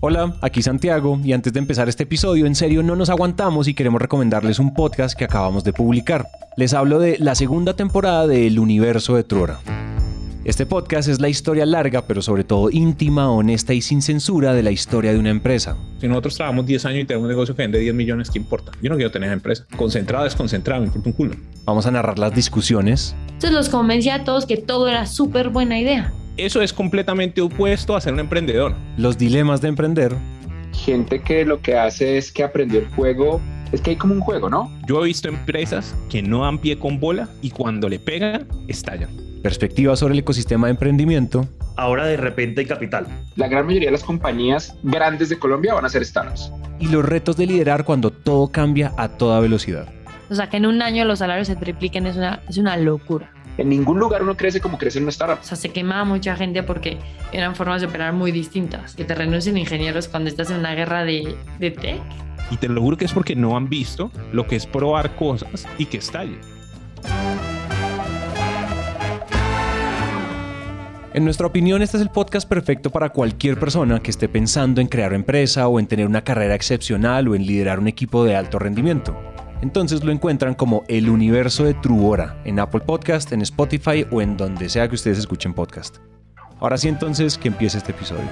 Hola, aquí Santiago y antes de empezar este episodio, en serio no nos aguantamos y queremos recomendarles un podcast que acabamos de publicar. Les hablo de la segunda temporada de El Universo de Truora. Este podcast es la historia larga, pero sobre todo íntima, honesta y sin censura de la historia de una empresa. Si nosotros trabajamos 10 años y tenemos un negocio que vende 10 millones, ¿qué importa? Yo no quiero tener empresa. Concentrado, desconcentrado, me importa un culo. Vamos a narrar las discusiones. Entonces los convencí a todos que todo era súper buena idea. Eso es completamente opuesto a ser un emprendedor. Los dilemas de emprender. Gente que lo que hace es que aprendió el juego. Es que hay como un juego, ¿no? Yo he visto empresas que no dan pie con bola y cuando le pegan, estallan. Perspectivas sobre el ecosistema de emprendimiento. Ahora de repente hay capital. La gran mayoría de las compañías grandes de Colombia van a ser startups. Y los retos de liderar cuando todo cambia a toda velocidad. O sea, que en un año los salarios se tripliquen es una, es una locura. En ningún lugar uno crece como crece en una startup. O sea, se quemaba mucha gente porque eran formas de operar muy distintas. Que te renuncien ingenieros cuando estás en una guerra de, de tech. Y te lo juro que es porque no han visto lo que es probar cosas y que estalle. En nuestra opinión, este es el podcast perfecto para cualquier persona que esté pensando en crear empresa o en tener una carrera excepcional o en liderar un equipo de alto rendimiento. Entonces lo encuentran como El Universo de Truora en Apple Podcast, en Spotify o en donde sea que ustedes escuchen podcast. Ahora sí entonces que empiece este episodio.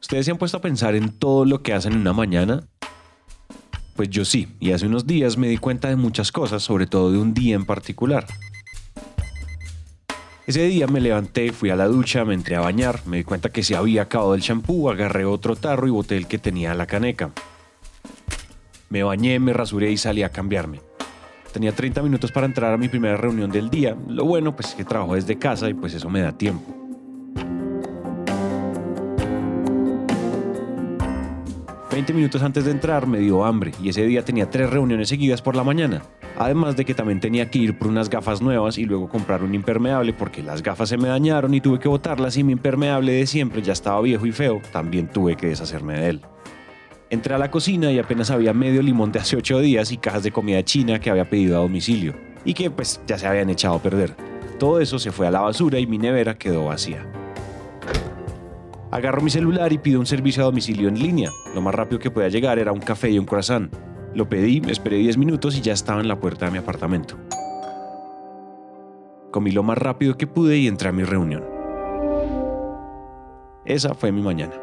¿Ustedes se han puesto a pensar en todo lo que hacen en una mañana? Pues yo sí, y hace unos días me di cuenta de muchas cosas, sobre todo de un día en particular. Ese día me levanté, fui a la ducha, me entré a bañar, me di cuenta que se había acabado el champú, agarré otro tarro y boté el que tenía la caneca. Me bañé, me rasuré y salí a cambiarme. Tenía 30 minutos para entrar a mi primera reunión del día. Lo bueno pues es que trabajo desde casa y pues eso me da tiempo. Veinte minutos antes de entrar me dio hambre y ese día tenía tres reuniones seguidas por la mañana. Además de que también tenía que ir por unas gafas nuevas y luego comprar un impermeable porque las gafas se me dañaron y tuve que botarlas y mi impermeable de siempre ya estaba viejo y feo, también tuve que deshacerme de él. Entré a la cocina y apenas había medio limón de hace ocho días y cajas de comida china que había pedido a domicilio y que pues ya se habían echado a perder. Todo eso se fue a la basura y mi nevera quedó vacía. Agarro mi celular y pido un servicio a domicilio en línea. Lo más rápido que podía llegar era un café y un croissant. Lo pedí, me esperé 10 minutos y ya estaba en la puerta de mi apartamento. Comí lo más rápido que pude y entré a mi reunión. Esa fue mi mañana.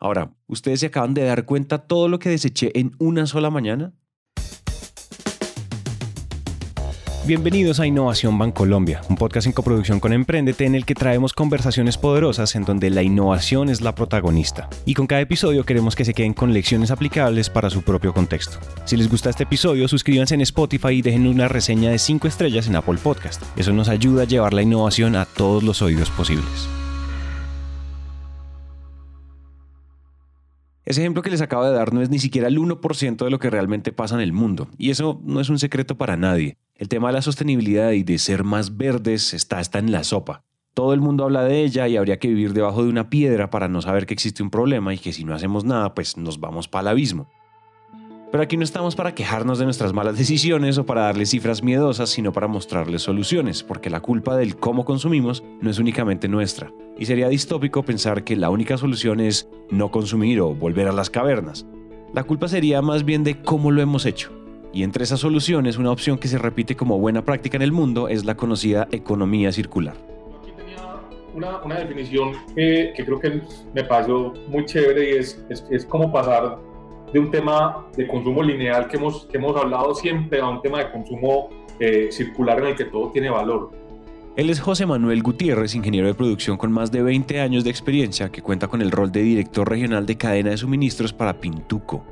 Ahora, ¿ustedes se acaban de dar cuenta todo lo que deseché en una sola mañana? Bienvenidos a Innovación Bancolombia, un podcast en coproducción con Emprendete en el que traemos conversaciones poderosas en donde la innovación es la protagonista. Y con cada episodio queremos que se queden con lecciones aplicables para su propio contexto. Si les gusta este episodio, suscríbanse en Spotify y dejen una reseña de 5 estrellas en Apple Podcast. Eso nos ayuda a llevar la innovación a todos los oídos posibles. Ese ejemplo que les acabo de dar no es ni siquiera el 1% de lo que realmente pasa en el mundo, y eso no es un secreto para nadie. El tema de la sostenibilidad y de ser más verdes está hasta en la sopa. Todo el mundo habla de ella y habría que vivir debajo de una piedra para no saber que existe un problema y que si no hacemos nada, pues nos vamos para el abismo. Pero aquí no estamos para quejarnos de nuestras malas decisiones o para darles cifras miedosas, sino para mostrarles soluciones, porque la culpa del cómo consumimos no es únicamente nuestra. Y sería distópico pensar que la única solución es no consumir o volver a las cavernas. La culpa sería más bien de cómo lo hemos hecho. Y entre esas soluciones, una opción que se repite como buena práctica en el mundo es la conocida economía circular. Aquí tenía una, definición que, que, creo que me pasó muy chévere y es, es, es como pasar de un tema de consumo lineal que hemos, que hemos hablado siempre a un tema de consumo eh, circular en el que todo tiene valor. Él es José Manuel Gutiérrez, ingeniero de producción con más de 20 años de experiencia, que cuenta con el rol de director regional de cadena de suministros para Pintuco.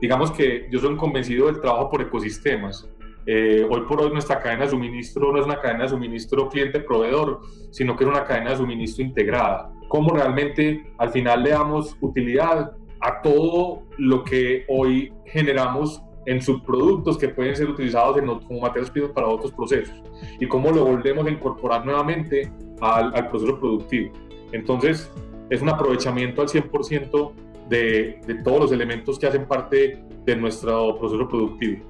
Digamos que yo soy convencido del trabajo por ecosistemas. Eh, hoy por hoy nuestra cadena de suministro no es una cadena de suministro cliente-proveedor, sino que es una cadena de suministro integrada. Cómo realmente al final le damos utilidad a todo lo que hoy generamos en subproductos que pueden ser utilizados en, como materias primas para otros procesos y cómo lo volvemos a incorporar nuevamente al, al proceso productivo. Entonces, es un aprovechamiento al 100% de, de todos los elementos que hacen parte de nuestro proceso productivo.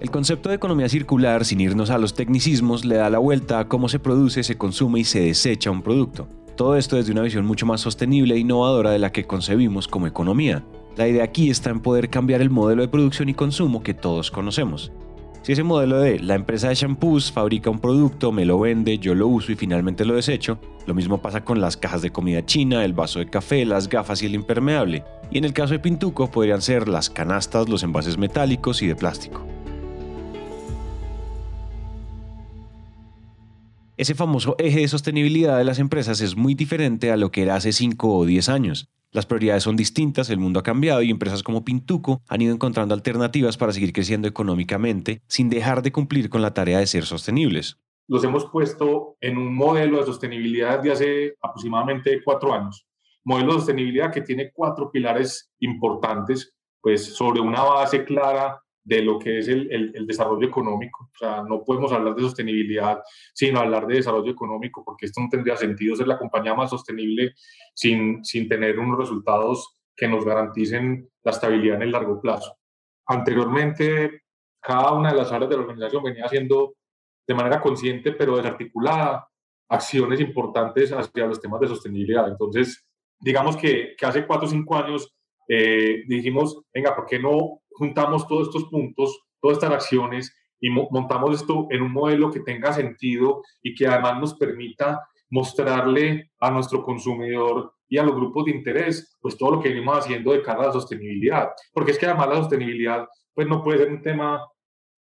El concepto de economía circular, sin irnos a los tecnicismos, le da la vuelta a cómo se produce, se consume y se desecha un producto. Todo esto desde una visión mucho más sostenible e innovadora de la que concebimos como economía. La idea aquí está en poder cambiar el modelo de producción y consumo que todos conocemos. Si ese modelo de la empresa de shampoos fabrica un producto, me lo vende, yo lo uso y finalmente lo desecho, lo mismo pasa con las cajas de comida china, el vaso de café, las gafas y el impermeable. Y en el caso de Pintuco podrían ser las canastas, los envases metálicos y de plástico. Ese famoso eje de sostenibilidad de las empresas es muy diferente a lo que era hace 5 o 10 años. Las prioridades son distintas, el mundo ha cambiado y empresas como Pintuco han ido encontrando alternativas para seguir creciendo económicamente sin dejar de cumplir con la tarea de ser sostenibles. Los hemos puesto en un modelo de sostenibilidad de hace aproximadamente cuatro años. Modelo de sostenibilidad que tiene cuatro pilares importantes, pues sobre una base clara de lo que es el, el, desarrollo económico. O sea, no podemos hablar de sostenibilidad sin hablar de desarrollo económico, porque esto no tendría sentido ser la compañía más sostenible sin, sin tener unos resultados que nos garanticen la estabilidad en el largo plazo. Anteriormente, cada una de las áreas de la organización venía haciendo de manera consciente, pero desarticulada, acciones importantes hacia los temas de sostenibilidad. Entonces, digamos que, que hace cuatro o cinco años eh, dijimos, venga, ¿por qué no juntamos todos estos puntos, todas estas acciones y montamos esto en un modelo que tenga sentido y que además nos permita mostrarle a nuestro consumidor y a los grupos de interés, pues todo lo que venimos haciendo de cara a la sostenibilidad. Porque es que además la sostenibilidad, pues no puede ser un tema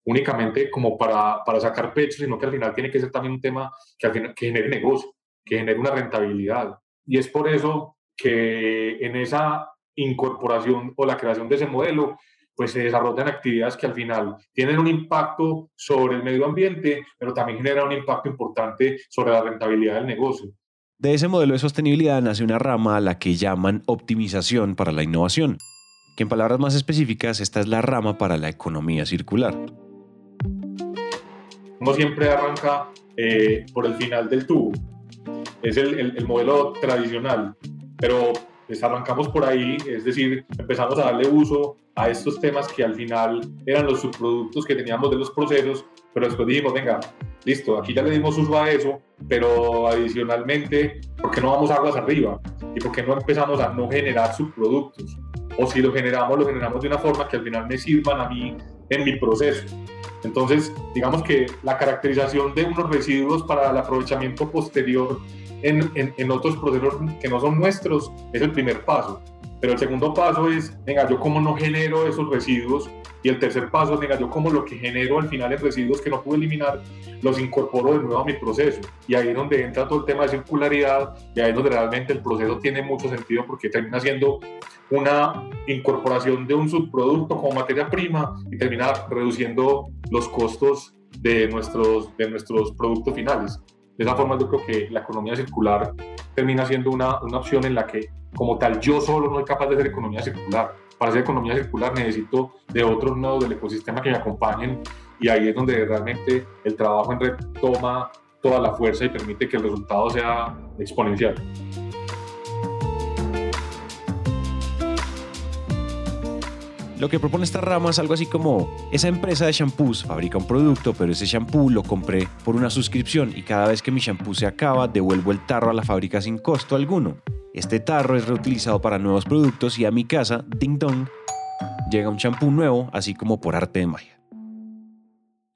únicamente como para, para sacar pecho, sino que al final tiene que ser también un tema que al final que genere negocio, que genere una rentabilidad. Y es por eso que en esa incorporación o la creación de ese modelo, pues se desarrollan actividades que al final tienen un impacto sobre el medio ambiente, pero también generan un impacto importante sobre la rentabilidad del negocio. De ese modelo de sostenibilidad nace una rama a la que llaman optimización para la innovación, que en palabras más específicas esta es la rama para la economía circular. Uno siempre arranca eh, por el final del tubo, es el, el modelo tradicional, pero pues arrancamos por ahí, es decir, empezamos a darle uso a estos temas que al final eran los subproductos que teníamos de los procesos, pero después dijimos, venga, listo, aquí ya le dimos uso a eso, pero adicionalmente, ¿por qué no vamos aguas arriba? ¿Y por qué no empezamos a no generar subproductos? O si lo generamos, lo generamos de una forma que al final me sirvan a mí en mi proceso. Entonces, digamos que la caracterización de unos residuos para el aprovechamiento posterior en, otros procesos que no son nuestros, es el primer paso. Pero el segundo paso es, venga, yo cómo no genero esos residuos. Y el tercer paso venga, yo cómo lo que genero al final en residuos que no pude eliminar, los incorporo de nuevo a mi proceso. Y ahí es donde entra todo el tema de circularidad y ahí es donde realmente el proceso tiene mucho sentido porque termina siendo una incorporación de un subproducto como materia prima y termina reduciendo los costos de nuestros, de nuestros productos finales. De esa forma yo creo que la economía circular termina siendo una, una opción en la que como tal yo solo no soy capaz de hacer economía circular. Para hacer economía circular necesito de otros nodos del ecosistema que me acompañen y ahí es donde realmente el trabajo en red toma toda la fuerza y permite que el resultado sea exponencial. Lo que propone esta rama es algo así como, esa empresa de shampoos fabrica un producto, pero ese shampoo lo compré por una suscripción y cada vez que mi shampoo se acaba, devuelvo el tarro a la fábrica sin costo alguno. Este tarro es reutilizado para nuevos productos y a mi casa, ding dong, llega un shampoo nuevo, así como por arte de magia.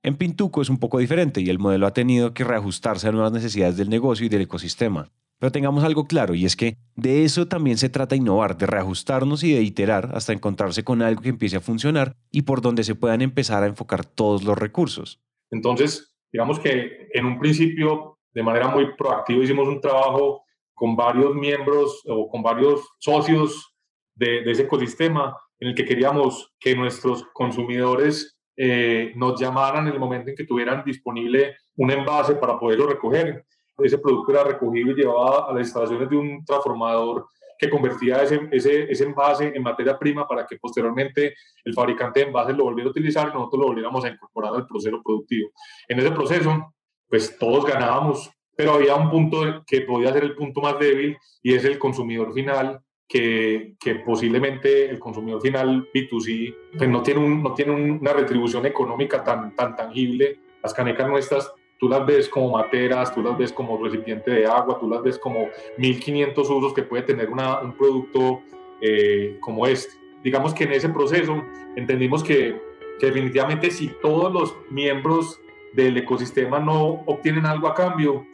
En Pintuco es un poco diferente y el modelo ha tenido que reajustarse a nuevas necesidades del negocio y del ecosistema. Pero tengamos algo claro y es que de eso también se trata innovar, de reajustarnos y de iterar hasta encontrarse con algo que empiece a funcionar y por donde se puedan empezar a enfocar todos los recursos. Entonces, digamos que en un principio, de manera muy proactiva, hicimos un trabajo con varios miembros o con varios socios de, ese ecosistema en el que queríamos que nuestros consumidores eh, nos llamaran en el momento en que tuvieran disponible un envase para poderlo recoger ese producto era recogido y llevado a las instalaciones de un transformador que convertía ese, ese, ese, envase en materia prima para que posteriormente el fabricante de envases lo volviera a utilizar y nosotros lo volviéramos a incorporar al proceso productivo. En ese proceso, pues todos ganábamos, pero había un punto que podía ser el punto más débil y es el consumidor final que, que, posiblemente el consumidor final B2C pues no tiene, un, no tiene una retribución económica tan, tan tangible. Las canecas nuestras tú las ves como materas, tú las ves como recipiente de agua, tú las ves como 1500 usos que puede tener una, un producto eh, como este. Digamos que en ese proceso entendimos que, que definitivamente si todos los miembros del ecosistema no obtienen algo a cambio,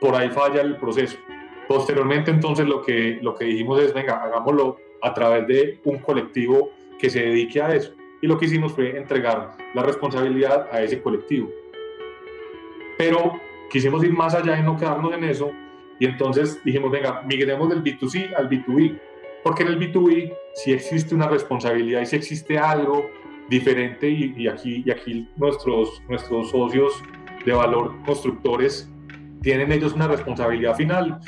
por ahí falla el proceso. Posteriormente entonces lo que, lo que dijimos es, venga, hagámoslo a través de un colectivo que se dedique a eso. Y lo que hicimos fue entregar la responsabilidad a ese colectivo pero quisimos ir más allá y no quedarnos en eso. Y entonces dijimos, venga, migremos del B2C al B2B, porque en el B2B sí existe una responsabilidad y sí existe algo diferente y, aquí, y aquí nuestros, nuestros socios de valor constructores tienen ellos una responsabilidad final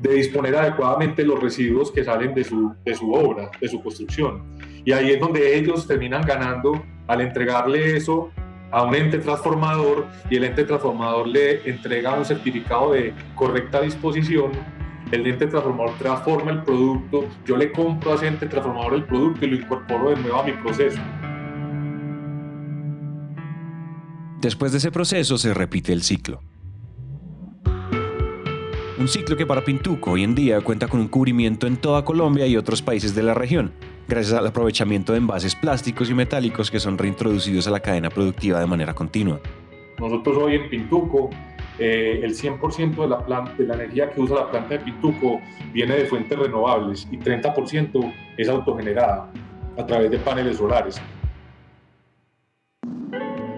de disponer adecuadamente los residuos que salen de su, de su obra, de su construcción. Y ahí es donde ellos terminan ganando al entregarle eso a un ente transformador y el ente transformador le entrega un certificado de correcta disposición. El ente transformador transforma el producto, yo le compro a ese ente transformador el producto y lo incorporo de nuevo a mi proceso. Después de ese proceso se repite el ciclo. Un ciclo que para Pintuco hoy en día cuenta con un cubrimiento en toda Colombia y otros países de la región, gracias al aprovechamiento de envases plásticos y metálicos que son reintroducidos a la cadena productiva de manera continua. Nosotros hoy en Pintuco, eh, el 100% de la, planta, de la energía que usa la planta de Pintuco viene de fuentes renovables y 30% es autogenerada a través de paneles solares.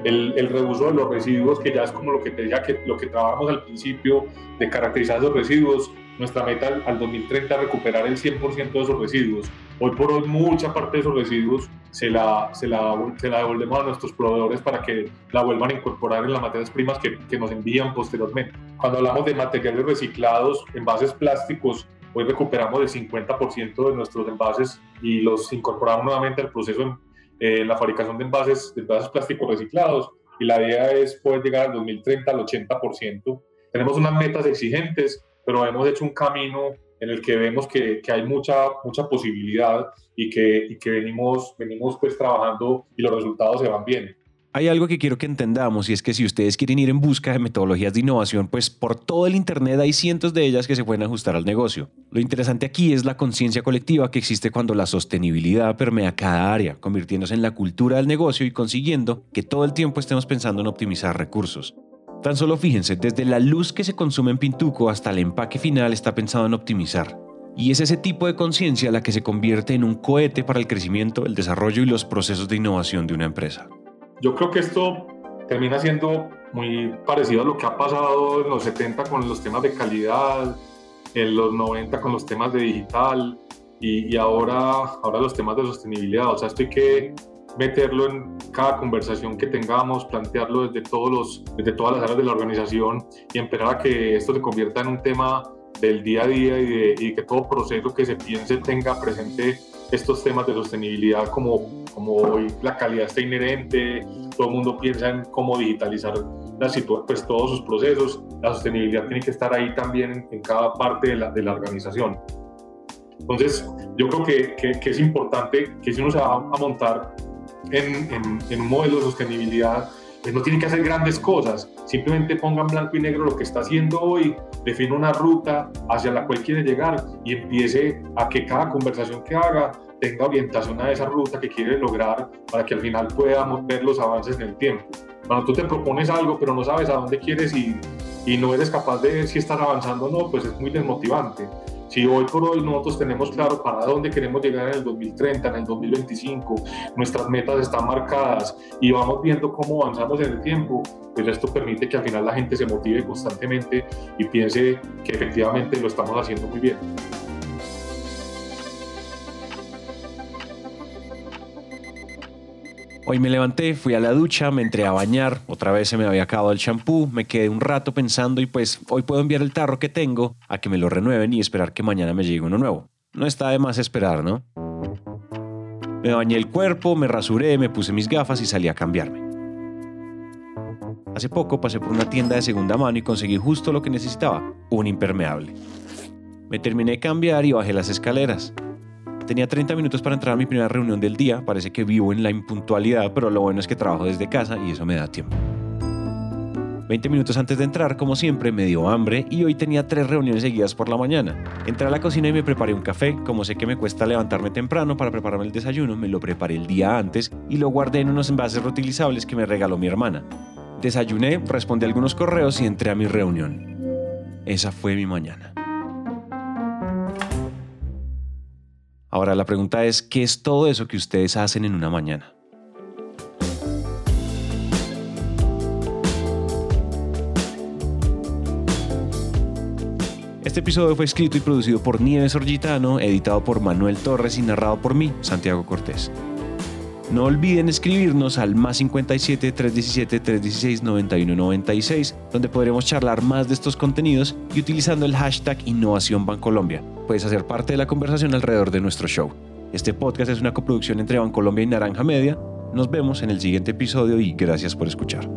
El, el, reuso de los residuos, que ya es como lo que te decía, que lo que trabajamos al principio, de caracterizar esos residuos, nuestra meta al 2030 es recuperar el 100% de esos residuos. Hoy por hoy mucha parte de esos residuos se la, se la, se la devolvemos a nuestros proveedores para que la vuelvan a incorporar en las materias primas que, que nos envían posteriormente. Cuando hablamos de materiales reciclados, envases plásticos, hoy recuperamos el 50% de nuestros envases y los incorporamos nuevamente al proceso eh, la fabricación de envases, de envases plásticos reciclados y la idea es poder llegar al 2030 al 80%. Tenemos unas metas exigentes, pero hemos hecho un camino en el que vemos que, hay mucha, mucha posibilidad y que, que venimos, venimos pues trabajando y los resultados se van bien. Hay algo que quiero que entendamos y es que si ustedes quieren ir en busca de metodologías de innovación, pues por todo el Internet hay cientos de ellas que se pueden ajustar al negocio. Lo interesante aquí es la conciencia colectiva que existe cuando la sostenibilidad permea cada área, convirtiéndose en la cultura del negocio y consiguiendo que todo el tiempo estemos pensando en optimizar recursos. Tan solo fíjense, desde la luz que se consume en Pintuco hasta el empaque final está pensado en optimizar. Y es ese tipo de conciencia la que se convierte en un cohete para el crecimiento, el desarrollo y los procesos de innovación de una empresa. Yo creo que esto termina siendo muy parecido a lo que ha pasado en los 70 con los temas de calidad, en los 90 con los temas de digital y, ahora, ahora los temas de sostenibilidad. O sea, esto hay que meterlo en cada conversación que tengamos, plantearlo desde, todos los, desde todas las áreas de la organización y esperar a que esto se convierta en un tema del día a día y, que todo proceso que se piense tenga presente estos temas de sostenibilidad como, como hoy la calidad está inherente, todo el mundo piensa en cómo digitalizar la pues, todos sus procesos, la sostenibilidad tiene que estar ahí también en, cada parte de la, de la organización. Entonces, yo creo que, que, que, es importante que si uno se va a montar en, en, un modelo de sostenibilidad, no tiene que hacer grandes cosas, simplemente ponga en blanco y negro lo que está haciendo hoy, define una ruta hacia la cual quiere llegar y empiece a que cada conversación que haga tenga orientación a esa ruta que quiere lograr para que al final podamos ver los avances en el tiempo. Cuando tú te propones algo pero no sabes a dónde quieres ir y no eres capaz de ver si estás avanzando o no, pues es muy desmotivante. Si hoy por hoy nosotros tenemos claro para dónde queremos llegar en el 2030, en el 2025, nuestras metas están marcadas y vamos viendo cómo avanzamos en el tiempo, pues esto permite que al final la gente se motive constantemente y piense que efectivamente lo estamos haciendo muy bien. Hoy me levanté, fui a la ducha, me entré a bañar, otra vez se me había acabado el champú, me quedé un rato pensando y pues hoy puedo enviar el tarro que tengo a que me lo renueven y esperar que mañana me llegue uno nuevo. No está de más esperar, ¿no? Me bañé el cuerpo, me rasuré, me puse mis gafas y salí a cambiarme. Hace poco pasé por una tienda de segunda mano y conseguí justo lo que necesitaba, un impermeable. Me terminé de cambiar y bajé las escaleras. Tenía 30 minutos para entrar a mi primera reunión del día, parece que vivo en la impuntualidad, pero lo bueno es que trabajo desde casa y eso me da tiempo. 20 minutos antes de entrar, como siempre, me dio hambre y hoy tenía tres reuniones seguidas por la mañana. Entré a la cocina y me preparé un café. Como sé que me cuesta levantarme temprano para prepararme el desayuno, me lo preparé el día antes y lo guardé en unos envases reutilizables que me regaló mi hermana. Desayuné, respondí algunos correos y entré a mi reunión. Esa fue mi mañana. Ahora la pregunta es, ¿qué es todo eso que ustedes hacen en una mañana? Este episodio fue escrito y producido por Nieves Orgitano, editado por Manuel Torres y narrado por mí, Santiago Cortés. No olviden escribirnos al más 57 317 316 9196, donde podremos charlar más de estos contenidos y utilizando el hashtag Innovación Bancolombia. Puedes hacer parte de la conversación alrededor de nuestro show. Este podcast es una coproducción entre Bancolombia y Naranja Media. Nos vemos en el siguiente episodio y gracias por escuchar.